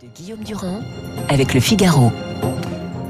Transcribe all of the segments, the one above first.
de Guillaume Durand avec le Figaro.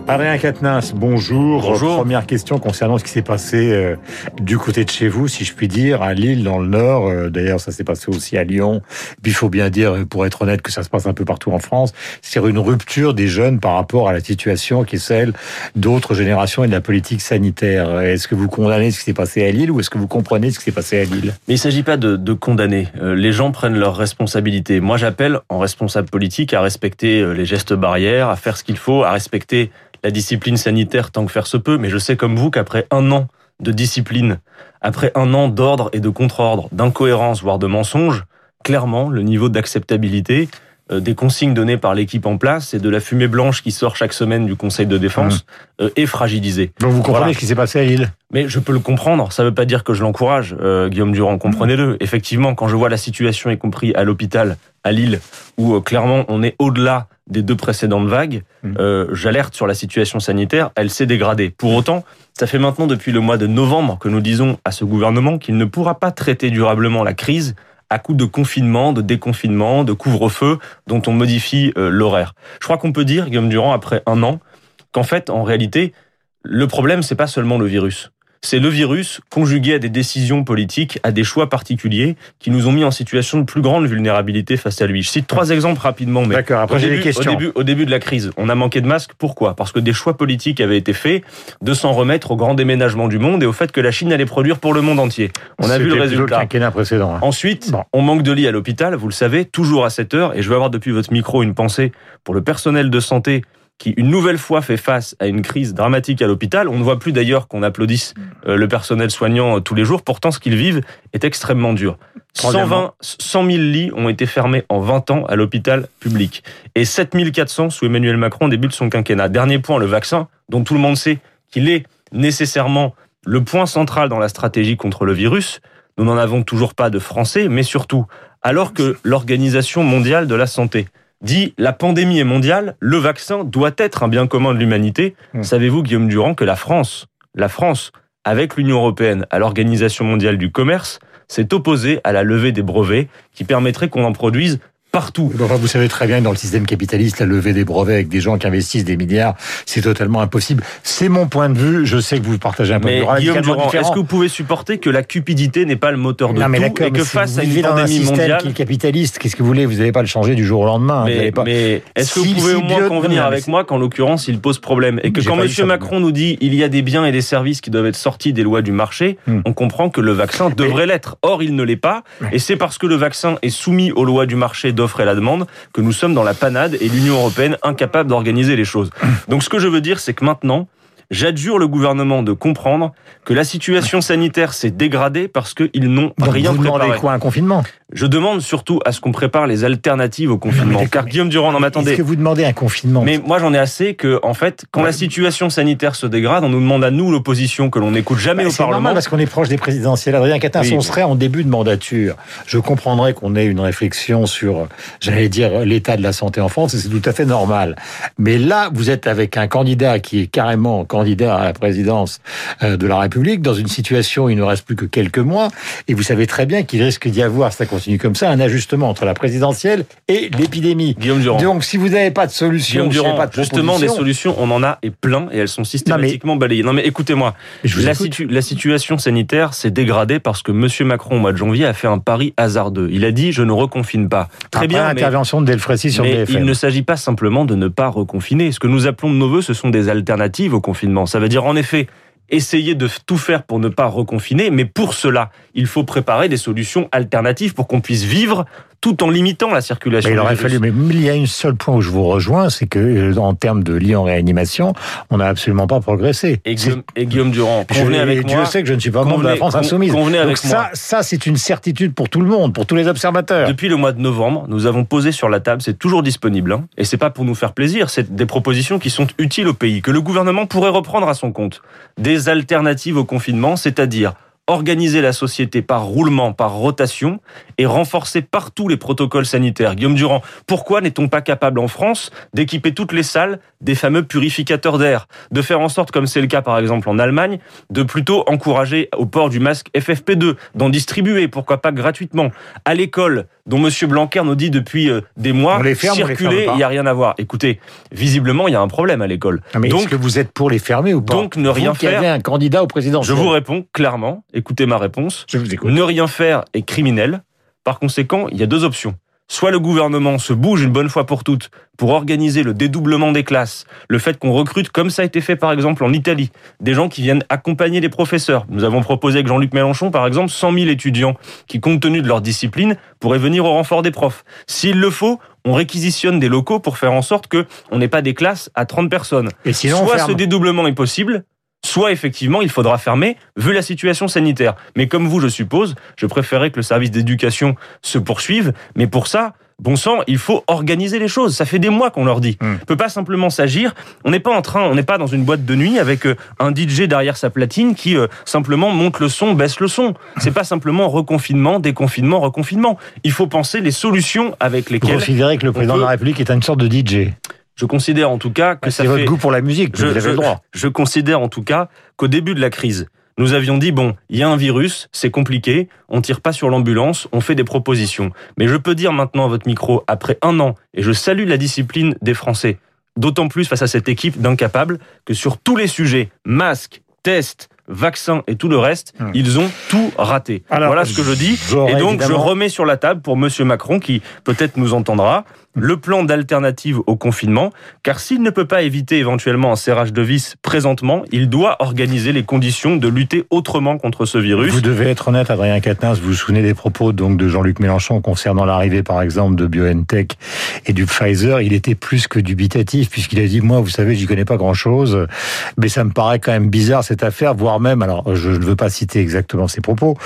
Adrien Quatennens, bonjour. Bonjour. Première question concernant ce qui s'est passé euh, du côté de chez vous, si je puis dire, à Lille, dans le Nord. Euh, D'ailleurs, ça s'est passé aussi à Lyon. Puis il faut bien dire, pour être honnête, que ça se passe un peu partout en France. C'est une rupture des jeunes par rapport à la situation qui est celle d'autres générations et de la politique sanitaire. Est-ce que vous condamnez ce qui s'est passé à Lille ou est-ce que vous comprenez ce qui s'est passé à Lille? Mais il ne s'agit pas de, de condamner. Euh, les gens prennent leurs responsabilités. Moi, j'appelle en responsable politique à respecter euh, les gestes barrières, à faire ce qu'il faut, à respecter la discipline sanitaire tant que faire se peut. Mais je sais comme vous qu'après un an de discipline, après un an d'ordre et de contre-ordre, d'incohérence, voire de mensonge, clairement, le niveau d'acceptabilité euh, des consignes données par l'équipe en place et de la fumée blanche qui sort chaque semaine du Conseil de défense euh, est fragilisé. Donc vous comprenez Voilà. ce qui s'est passé à Lille? Mais je peux le comprendre. Ça ne veut pas dire que je l'encourage, euh, Guillaume Durand. Comprenez-le. Effectivement, quand je vois la situation, y compris à l'hôpital, à Lille, où clairement on est au-delà des deux précédentes vagues, Mhm. euh, j'alerte sur la situation sanitaire. Elle s'est dégradée. Pour autant, ça fait maintenant depuis le mois de novembre que nous disons à ce gouvernement qu'il ne pourra pas traiter durablement la crise à coup de confinement, de déconfinement, de couvre-feu, dont on modifie euh, l'horaire. Je crois qu'on peut dire, Guillaume Durand, après un an, qu'en fait, en réalité, le problème, c'est pas seulement le virus. C'est le virus conjugué à des décisions politiques, à des choix particuliers qui nous ont mis en situation de plus grande vulnérabilité face à lui. Je cite trois exemples rapidement. Mais D'accord, après au j'ai début, des questions. Au début, au début de la crise, on a manqué de masques. Pourquoi? Parce que des choix politiques avaient été faits de s'en remettre au grand déménagement du monde et au fait que la Chine allait produire pour le monde entier. On a vu le résultat. quinquennat précédent. hein. Ensuite, Bon. on manque de lits à l'hôpital, vous le savez, toujours à cette heure. Et je veux avoir depuis votre micro une pensée pour le personnel de santé qui, une nouvelle fois, fait face à une crise dramatique à l'hôpital. On ne voit plus d'ailleurs qu'on applaudisse euh, le personnel soignant euh, tous les jours. Pourtant, ce qu'ils vivent est extrêmement dur. Troisièmement. 120, 100 000 lits ont été fermés en 20 ans à l'hôpital public. Et 7400 sous Emmanuel Macron au début de son quinquennat. Dernier point, le vaccin, dont tout le monde sait qu'il est nécessairement le point central dans la stratégie contre le virus. Nous n'en avons toujours pas de français, mais surtout, alors que l'Organisation mondiale de la santé dit la pandémie est mondiale, le vaccin doit être un bien commun de l'humanité. Hmm. Savez-vous, Guillaume Durand, que la France, la France, avec l'Union européenne, à l'Organisation mondiale du commerce, s'est opposée à la levée des brevets qui permettrait qu'on en produise partout. Enfin, vous savez très bien que dans le système capitaliste, la levée des brevets avec des gens qui investissent des milliards, c'est totalement impossible. C'est mon point de vue. Je sais que vous partagez un point de vue Guillaume Durand, est-ce que vous pouvez supporter que la cupidité n'est pas le moteur de non, mais tout d'accord, et mais que face à une un pandémie système mondiale, qui est capitaliste, qu'est-ce que vous voulez? Vous n'allez pas le changer du jour au lendemain. vous Mais, allez pas... mais est-ce que Si- vous pouvez si au moins convenir avec moi qu'en l'occurrence il pose problème et que quand ça, Macron nous dit il y a des biens et des services qui doivent être sortis des lois du marché, Hmm. on comprend que le vaccin devrait l'être. Or il ne l'est pas et c'est parce que le vaccin est soumis aux lois du marché d'offre et la demande que nous sommes dans la panade et l'Union européenne incapable d'organiser les choses. Donc ce que je veux dire c'est que maintenant J'adjure le gouvernement de comprendre que la situation sanitaire s'est dégradée parce qu'ils n'ont rien vous demandez préparé. quoi Un confinement? Je demande surtout à ce qu'on prépare les alternatives au confinement. Car Guillaume Durand, non mais Est-ce attendez, que vous demandez un confinement mais moi j'en ai assez que, en fait, quand Ouais. la situation sanitaire se dégrade, on nous demande à nous, l'opposition, que l'on n'écoute jamais Bah, au c'est Parlement. normal parce qu'on est proche des présidentielles. Adrien Quatennens, Oui. on serait en début de mandature. Je comprendrais qu'on ait une réflexion sur, j'allais dire, l'état de la santé en France, et c'est tout à fait normal. Mais là, vous êtes avec un candidat qui est carrément candidat à la présidence euh, de la République, dans une situation où il ne reste plus que quelques mois, et vous savez très bien qu'il risque d'y avoir, si ça continue comme ça, un ajustement entre la présidentielle et l'épidémie. Guillaume Durand. Donc, si vous n'avez pas de solution, Guillaume si vous n'avez Durand, pas de justement, des solutions, on en a et plein, et elles sont systématiquement balayées. Non mais écoutez-moi, la, écoute. situ- la situation sanitaire s'est dégradée parce que Monsieur Macron, au mois de janvier, a fait un pari hasardeux. Il a dit, je ne reconfine pas. Très Après bien, l'intervention de Delfrécy sur Mais BFM. il ne s'agit pas simplement de ne pas reconfiner. Ce que nous appelons de nos voeux, ce sont des alternatives au confinement. Ça veut dire en effet essayer de tout faire pour ne pas reconfiner, mais pour cela, il faut préparer des solutions alternatives pour qu'on puisse vivre tout en limitant la circulation. Mais il aurait fallu, mais il y a un seul point où je vous rejoins, c'est que euh, en termes de lits en réanimation, on n'a absolument pas progressé. Et Guillaume, et Guillaume Durand, Je- convenez et avec Dieu moi. sait que je ne suis pas membre de la France con- insoumise. convenez Donc avec ça, moi. ça c'est une certitude pour tout le monde, pour tous les observateurs. Depuis le mois de novembre, nous avons posé sur la table, c'est toujours disponible, hein, et c'est pas pour nous faire plaisir, c'est des propositions qui sont utiles au pays, que le gouvernement pourrait reprendre à son compte. Des alternatives au confinement, c'est-à-dire organiser la société par roulement, par rotation et renforcer partout les protocoles sanitaires. Guillaume Durand, pourquoi n'est-on pas capable en France d'équiper toutes les salles des fameux purificateurs d'air, de faire en sorte, comme c'est le cas par exemple en Allemagne, de plutôt encourager au port du masque FFP2, d'en distribuer, pourquoi pas gratuitement, à l'école, dont Monsieur Blanquer nous dit depuis euh, des mois, les ferme, circuler, il n'y a rien à voir. Écoutez, visiblement, il y a un problème à l'école. Donc, est-ce que vous êtes pour les fermer ou pas? Donc, ne rien vous faire. Qui un candidat au président. Je vous réponds clairement. Écoutez ma réponse. Je vous écoute. Ne rien faire est criminel. Par conséquent, il y a deux options. Soit le gouvernement se bouge une bonne fois pour toutes pour organiser le dédoublement des classes, le fait qu'on recrute, comme ça a été fait par exemple en Italie, des gens qui viennent accompagner les professeurs. Nous avons proposé avec Jean-Luc Mélenchon, par exemple, 100 000 étudiants qui, compte tenu de leur discipline, pourraient venir au renfort des profs. S'il le faut, on réquisitionne des locaux pour faire en sorte que on n'ait pas des classes à 30 personnes. Et sinon, Soit ce dédoublement est possible, soit effectivement il faudra fermer vu la situation sanitaire. Mais comme vous, je suppose, je préférerais que le service d'éducation se poursuive. Mais pour ça, bon sang, il faut organiser les choses. Ça fait des mois qu'on leur dit. Hmm. On peut pas simplement s'agir. On n'est pas en train, on n'est pas dans une boîte de nuit avec euh, un DJ derrière sa platine qui euh, simplement monte le son, baisse le son. C'est pas simplement reconfinement, déconfinement, reconfinement. Il faut penser les solutions avec Vous lesquelles. considérez que le président peut- de la République est une sorte de DJ Je considère en tout cas que ça C'est votre goût pour la musique, Je- vous avez je- le droit. Je considère en tout cas qu'au début de la crise, nous avions dit bon, il y a un virus, c'est compliqué, on tire pas sur l'ambulance, on fait des propositions. Mais je peux dire maintenant à votre micro, après un an, et je salue la discipline des Français, d'autant plus face à cette équipe d'incapables, que sur tous les sujets, masques, tests, vaccins et tout le reste, ils ont tout raté. Alors, voilà ce que je dis. Et donc, je remets sur la table pour Monsieur Macron, qui peut-être nous entendra, le plan d'alternative au confinement, car s'il ne peut pas éviter éventuellement un serrage de vis présentement, il doit organiser les conditions de lutter autrement contre ce virus. Vous devez être honnête, Adrien Quatennens, vous vous souvenez des propos donc de Jean-Luc Mélenchon concernant l'arrivée, par exemple, de BioNTech et du Pfizer. Il était plus que dubitatif puisqu'il a dit, moi, vous savez, j'y connais pas grand-chose, mais ça me paraît quand même bizarre cette affaire, voire même, alors je ne veux pas citer exactement ses propos,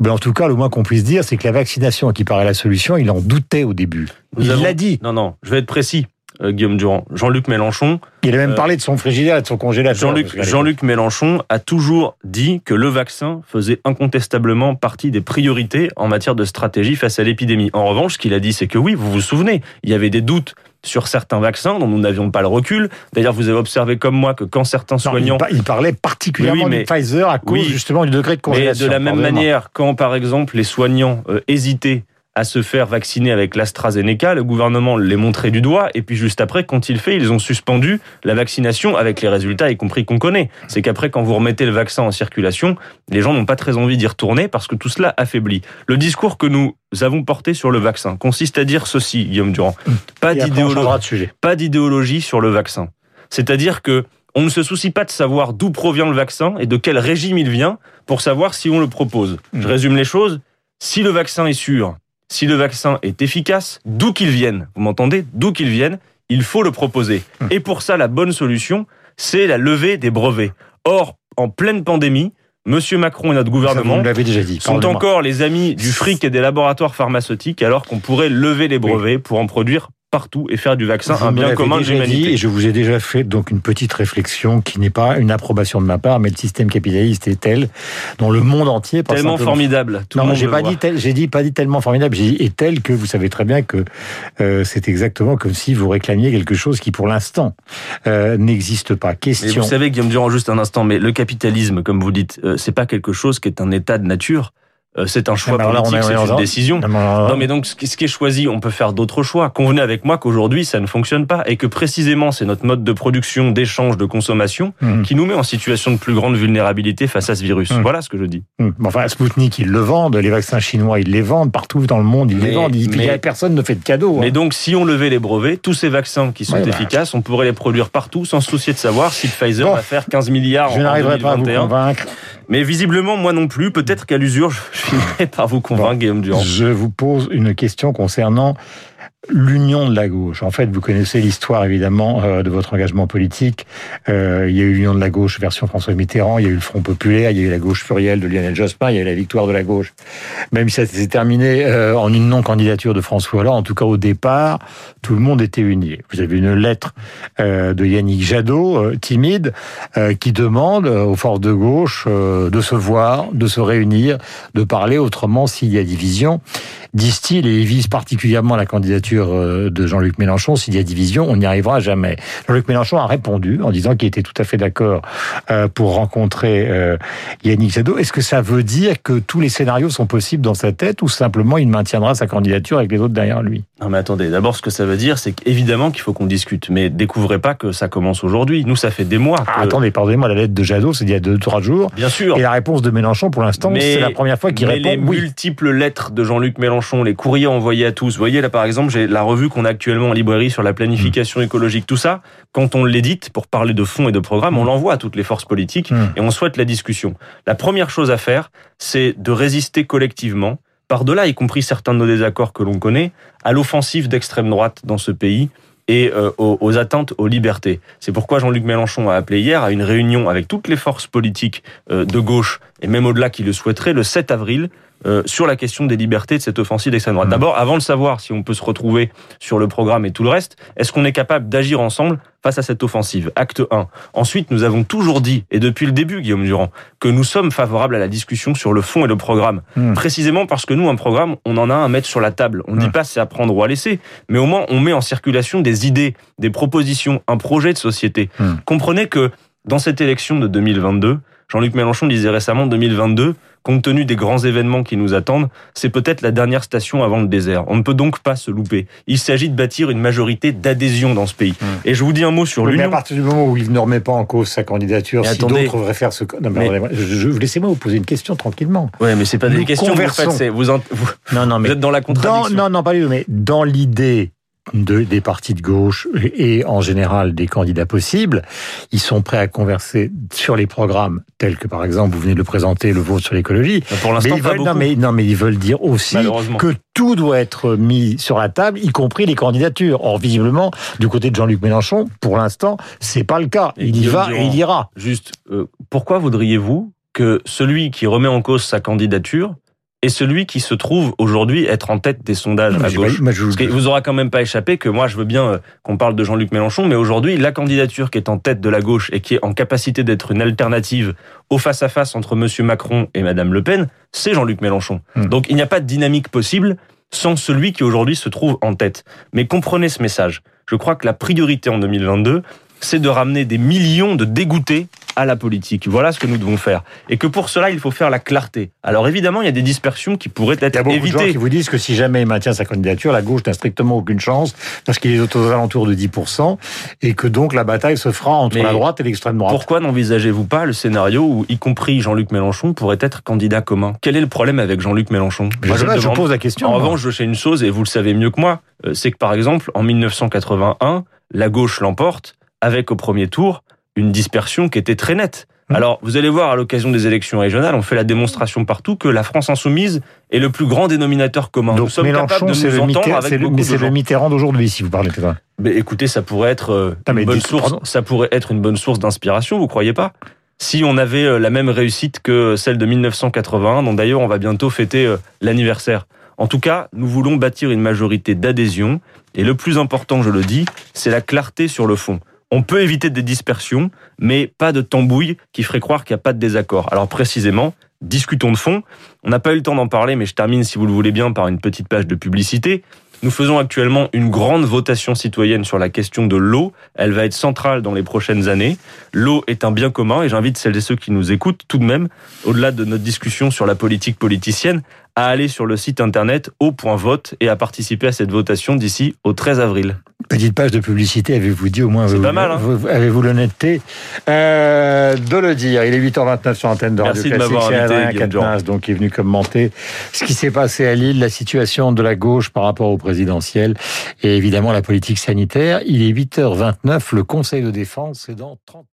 mais en tout cas, le moins qu'on puisse dire, c'est que la vaccination qui paraît la solution, il en doutait au début. Nous il avons- l'a dit. Non, non, je vais être précis, euh, Guillaume Durand. Jean-Luc Mélenchon, Il a même Euh, parlé de son frigidaire et de son congélateur. Jean-Luc Mélenchon a toujours dit que le vaccin faisait incontestablement partie des priorités en matière de stratégie face à l'épidémie. En revanche, ce qu'il a dit, c'est que oui, vous vous souvenez, il y avait des doutes sur certains vaccins dont nous n'avions pas le recul. D'ailleurs, vous avez observé comme moi que quand certains Non, soignants il, par- il parlait particulièrement Oui, mais- du Pfizer à cause Oui. justement du degré de Mais congélation. de la même manière, quand par exemple les soignants euh, hésitaient à se faire vacciner avec l'AstraZeneca, le gouvernement les montrait du doigt, et puis juste après, quand il fait, ils ont suspendu la vaccination avec les résultats, y compris qu'on connaît. C'est qu'après, quand vous remettez le vaccin en circulation, les gens n'ont pas très envie d'y retourner parce que tout cela affaiblit. Le discours que nous avons porté sur le vaccin consiste à dire ceci, Guillaume Durand. Pas après, on d'idéologie pas d'idéologie sur le vaccin. C'est-à-dire que on ne se soucie pas de savoir d'où provient le vaccin et de quel régime il vient pour savoir si on le propose. Je résume les choses. Si le vaccin est sûr, si le vaccin est efficace, d'où qu'il vienne, vous m'entendez D'où qu'il vienne, il faut le proposer. Mm. Et pour ça, la bonne solution, c'est la levée des brevets. Or, en pleine pandémie, Monsieur Macron et notre Ça, vous gouvernement déjà dit. sont encore les amis du fric et des laboratoires pharmaceutiques alors qu'on pourrait lever les brevets pour en produire partout et faire du vaccin Vous un bien commun de l'humanité. et je vous ai déjà fait donc une petite réflexion qui n'est pas une approbation de ma part, mais le système capitaliste est tel dans le monde entier. pas Tellement formidable. Tout non, j'ai pas dit tel, j'ai dit pas dit tellement formidable, j'ai dit est tel que vous savez très bien que euh, c'est exactement comme si vous réclamiez quelque chose qui pour l'instant euh, n'existe pas. Question. vous savez, Guillaume Durand, juste un instant, mais le capitalisme, comme vous dites, euh, c'est pas quelque chose qui est un état de nature. Euh, c'est un choix Ah, mais on politique, est- c'est une décision. Non, mais alors- Non, mais donc, ce qui est choisi, on peut faire d'autres choix. Convenez avec moi qu'aujourd'hui, ça ne fonctionne pas et que précisément, c'est notre mode de production, d'échange, de consommation Mhm. qui nous met en situation de plus grande vulnérabilité face à ce virus. Mhm. Voilà ce que je dis. Hum. Enfin, Spoutnik, ils le vendent, les vaccins chinois, ils les vendent, partout dans le monde, ils les Mais- vendent. Ils- puis mais- personne ne fait de cadeaux. Mais hein. donc, si on levait les brevets, tous ces vaccins qui sont Ouais, bah. efficaces, on pourrait les produire partout sans se soucier de savoir si Pfizer Bon. va faire 15 milliards Je en n'arriverai pas à vous 2021. convaincre. Mais visiblement, moi non plus. Peut-être qu'à l'usure, je finirai par vous convaincre, Guillaume Durand. Je vous pose une question concernant l'union de la gauche. En fait, vous connaissez l'histoire évidemment euh, de votre engagement politique. Euh, il y a eu l'union de la gauche version François Mitterrand, il y a eu le Front populaire, il y a eu la gauche plurielle de Lionel Jospin, il y a eu la victoire de la gauche. Même si ça s'est terminé euh, en une non-candidature de François Hollande, en tout cas au départ, tout le monde était uni. Vous avez une lettre de Yannick Jadot, timide, qui demande aux forces de gauche de se voir, de se réunir, de parler autrement s'il y a division disent-ils, et ils visent particulièrement la candidature euh, de Jean-Luc Mélenchon. S'il y a division, on n'y arrivera jamais. Jean-Luc Mélenchon a répondu en disant qu'il était tout à fait d'accord euh, pour rencontrer euh, Yannick Jadot. Est-ce que ça veut dire que tous les scénarios sont possibles dans sa tête ou simplement il maintiendra sa candidature avec les autres derrière lui? Non mais attendez, d'abord ce que ça veut dire, c'est qu'évidemment qu'il faut qu'on discute, mais découvrez pas que ça commence aujourd'hui. Nous, ça fait des mois. Ah, attendez, pardonnez-moi, la lettre de Jadot, c'est il y a deux, trois jours. Bien sûr. Et la réponse de Mélenchon, pour l'instant, c'est la première fois qu'il répond les multiples lettres de Jean-Luc Mélenchon les courriers envoyés à tous. Vous voyez là par exemple, j'ai la revue qu'on a actuellement en librairie sur la planification mmh. écologique, tout ça. Quand on l'édite pour parler de fond et de programme, on mmh. l'envoie à toutes les forces politiques mmh. et on souhaite la discussion. La première chose à faire, c'est de résister collectivement, par-delà, y compris certains de nos désaccords que l'on connaît, à l'offensive d'extrême droite dans ce pays et euh, aux, attentes aux libertés. C'est pourquoi Jean-Luc Mélenchon a appelé hier à une réunion avec toutes les forces politiques euh, de gauche et même au-delà qui le souhaiteraient le 7 avril euh, sur la question des libertés de cette offensive d'extrême droite. Mmh. D'abord, avant de savoir si on peut se retrouver sur le programme et tout le reste, est-ce qu'on est capable d'agir ensemble face à cette offensive? Acte 1. Ensuite, nous avons toujours dit, et depuis le début, Guillaume Durand, que nous sommes favorables à la discussion sur le fond et le programme. Mmh. Précisément parce que nous, un programme, on en a un à mettre sur la table. On ne dit mmh. pas c'est à prendre ou à laisser, mais au moins on met en circulation des idées, des propositions, un projet de société. Comprenez que dans cette élection de 2022, Jean-Luc Mélenchon disait récemment 2022, compte tenu des grands événements qui nous attendent, c'est peut-être la dernière station avant le désert. On ne peut donc pas se louper. Il s'agit de bâtir une majorité d'adhésion dans ce pays. Mmh. Et je vous dis un mot sur l'union. Mais à partir du moment où il ne remet pas en cause sa candidature, si d'autres voudraient faire ce... Non, mais, je, laissez-moi vous poser une question tranquillement. Oui, mais c'est pas des questions que vous faites, vous, vous, non, non, mais vous êtes dans la contradiction. non, non, pas du tout, mais dans l'idée de, des partis de gauche et en général des candidats possibles. Ils sont prêts à converser sur les programmes tels que par exemple vous venez de le présenter le vote sur l'écologie. Pour l'instant, pas non, mais, non mais ils veulent dire aussi que tout doit être mis sur la table, y compris les candidatures. Or visiblement du côté de Jean-Luc Mélenchon, pour l'instant, c'est pas le cas. il y va et il ira. Juste, euh, pourquoi voudriez-vous que celui qui remet en cause sa candidature et celui qui se trouve aujourd'hui être en tête des sondages à gauche. Parce que vous aura quand même pas échappé que moi je veux bien euh, qu'on parle de Jean-Luc Mélenchon, mais aujourd'hui la candidature qui est en tête de la gauche et qui est en capacité d'être une alternative au face à face entre Monsieur Macron et Madame Le Pen, c'est Jean-Luc Mélenchon. Hmm. Donc il n'y a pas de dynamique possible sans celui qui aujourd'hui se trouve en tête. Mais comprenez ce message. Je crois que la priorité en 2022, c'est de ramener des millions de dégoûtés à la politique. Voilà ce que nous devons faire. Et que pour cela, il faut faire la clarté. Alors évidemment, il y a des dispersions qui pourraient être évitées. Il y a beaucoup de gens qui vous disent que si jamais il maintient sa candidature, la gauche n'a strictement aucune chance parce qu'il est aux alentours de 10% et que donc la bataille se fera entre la droite et l'extrême droite. Pourquoi n'envisagez-vous pas le scénario où, y compris Jean-Luc Mélenchon, pourrait être candidat commun? Quel est le problème avec Jean-Luc Mélenchon? Je, je, pose la question. En revanche, je sais une chose, et vous le savez mieux que moi, euh, c'est que par exemple, en 1981, la gauche l'emporte avec au premier tour une dispersion qui était très nette. Mmh. Alors, vous allez voir à l'occasion des élections régionales, on fait la démonstration partout que la France insoumise est le plus grand dénominateur commun. Donc, nous sommes capables de nous entendre avec le, Mais c'est le Mitterrand d'aujourd'hui, si vous parlez de ça. Mais écoutez, ça pourrait être euh, une bonne source. Ça pourrait être une bonne source d'inspiration. Vous croyez pas? Si on avait euh, la même réussite que celle de 1981, dont d'ailleurs on va bientôt fêter euh, l'anniversaire. En tout cas, nous voulons bâtir une majorité d'adhésion. Et le plus important, je le dis, c'est la clarté sur le fond. On peut éviter des dispersions, mais pas de tambouille qui ferait croire qu'il n'y a pas de désaccord. Alors précisément, discutons de fond. On n'a pas eu le temps d'en parler, mais je termine, si vous le voulez bien, par une petite page de publicité. Nous faisons actuellement une grande votation citoyenne sur la question de l'eau. Elle va être centrale dans les prochaines années. L'eau est un bien commun et j'invite celles et ceux qui nous écoutent tout de même, au-delà de notre discussion sur la politique politicienne, à aller sur le site internet au.vote et à participer à cette votation d'ici au 13 avril. Petite page de publicité, avez-vous dit au moins C'est pas mal. Hein avez-vous l'honnêteté euh, de le dire Il est 8h29 sur l'antenne de Radio Classique. C'est Adrien Quatennens donc qui est venu commenter ce qui s'est passé à Lille, la situation de la gauche par rapport au présidentiel et évidemment la politique sanitaire. Il est 8h29, le Conseil de défense, c'est dans 30 minutes.